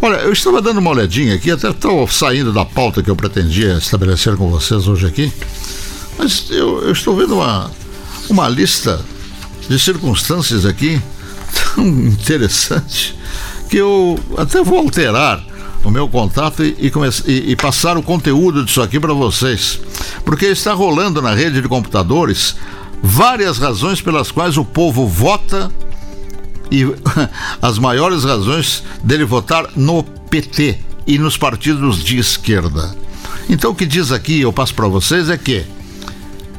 Olha, eu estava dando uma olhadinha aqui, até estou saindo da pauta que eu pretendia estabelecer com vocês hoje aqui, mas eu, eu estou vendo uma, uma lista de circunstâncias aqui tão interessante que eu até vou alterar o meu contato e, e, e, e passar o conteúdo disso aqui para vocês. Porque está rolando na rede de computadores várias razões pelas quais o povo vota e as maiores razões dele votar no PT e nos partidos de esquerda. Então o que diz aqui, eu passo para vocês, é que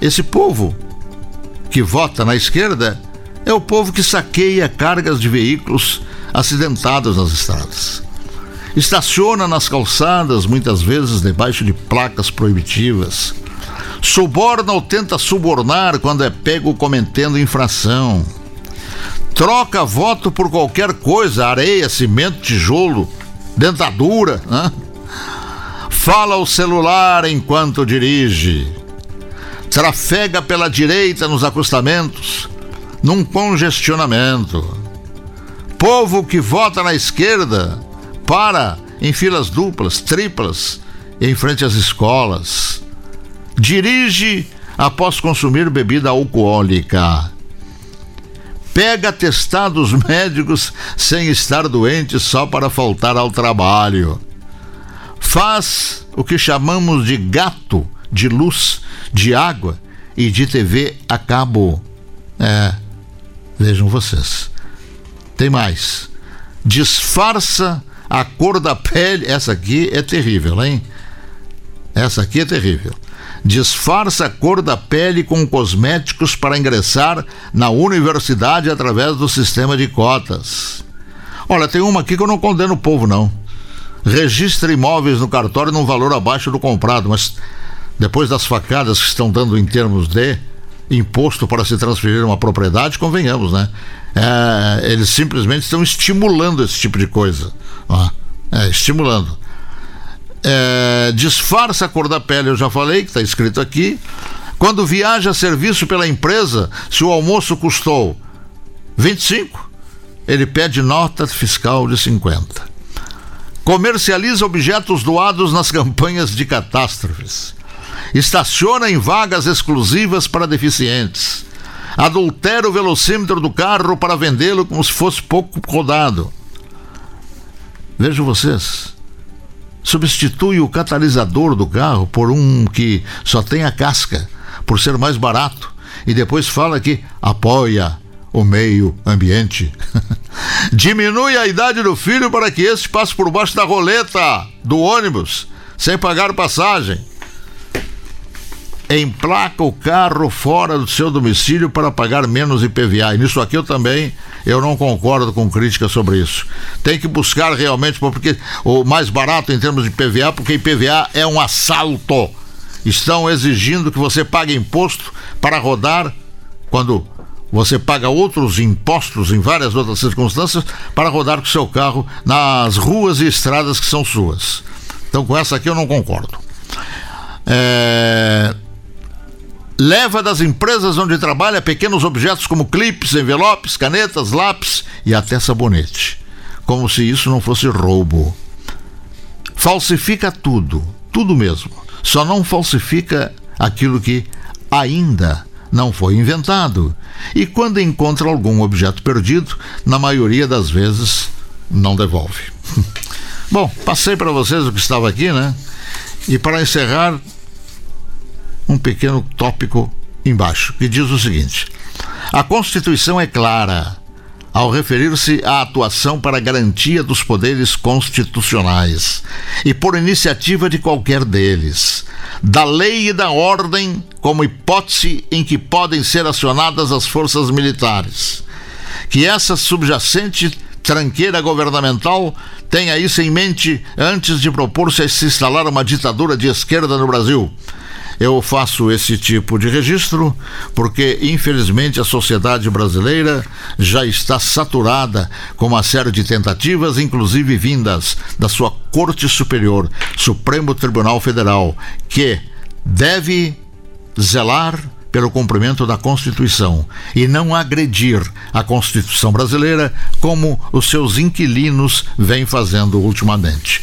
esse povo que vota na esquerda é o povo que saqueia cargas de veículos acidentados nas estradas. Estaciona nas calçadas, muitas vezes debaixo de placas proibitivas. Suborna ou tenta subornar quando é pego cometendo infração. Troca voto por qualquer coisa, areia, cimento, tijolo, dentadura. Né? Fala o celular enquanto dirige. Trafega pela direita nos acostamentos, num congestionamento. Povo que vota na esquerda para em filas duplas, triplas, em frente às escolas. Dirige após consumir bebida alcoólica. Pega testados médicos sem estar doente só para faltar ao trabalho. Faz o que chamamos de gato de luz, de água e de TV a cabo. É, vejam vocês. Tem mais. Disfarça a cor da pele, essa aqui é terrível, hein? Essa aqui é terrível. Disfarça a cor da pele com cosméticos para ingressar na universidade através do sistema de cotas. Olha, tem uma aqui que eu não condeno o povo, não. Registra imóveis no cartório num valor abaixo do comprado, mas depois das facadas que estão dando em termos de imposto para se transferir uma propriedade, convenhamos, né? É, eles simplesmente estão estimulando esse tipo de coisa. É, estimulando. É, disfarça a cor da pele, eu já falei, que está escrito aqui. Quando viaja a serviço pela empresa, se o almoço custou 25, ele pede nota fiscal de 50. Comercializa objetos doados nas campanhas de catástrofes estaciona em vagas exclusivas para deficientes, adultera o velocímetro do carro para vendê-lo como se fosse pouco rodado. Vejam vocês. Substitui o catalisador do carro por um que só tem a casca, por ser mais barato, e depois fala que apoia o meio ambiente. Diminui a idade do filho para que este passe por baixo da roleta do ônibus, sem pagar passagem emplaca o carro fora do seu domicílio para pagar menos IPVA. E nisso aqui eu também eu não concordo com críticas sobre isso. Tem que buscar realmente porque o mais barato em termos de IPVA, porque IPVA é um assalto. Estão exigindo que você pague imposto para rodar quando você paga outros impostos em várias outras circunstâncias para rodar com seu carro nas ruas e estradas que são suas. Então com essa aqui eu não concordo. É, leva das empresas onde trabalha pequenos objetos como clipes, envelopes, canetas, lápis e até sabonete. Como se isso não fosse roubo. Falsifica tudo, tudo mesmo. Só não falsifica aquilo que ainda não foi inventado. E quando encontra algum objeto perdido, na maioria das vezes não devolve. Bom, passei para vocês o que estava aqui, né? E para encerrar, um pequeno tópico embaixo, que diz o seguinte: A Constituição é clara ao referir-se à atuação para garantia dos poderes constitucionais e por iniciativa de qualquer deles, da lei e da ordem como hipótese em que podem ser acionadas as forças militares. Que essa subjacente tranqueira governamental tenha isso em mente antes de propor-se a se instalar uma ditadura de esquerda no Brasil eu faço esse tipo de registro porque, infelizmente, a sociedade brasileira já está saturada com uma série de tentativas, inclusive vindas da sua Corte Superior, Supremo Tribunal Federal, que deve zelar pelo cumprimento da Constituição e não agredir a Constituição brasileira como os seus inquilinos vêm fazendo ultimamente.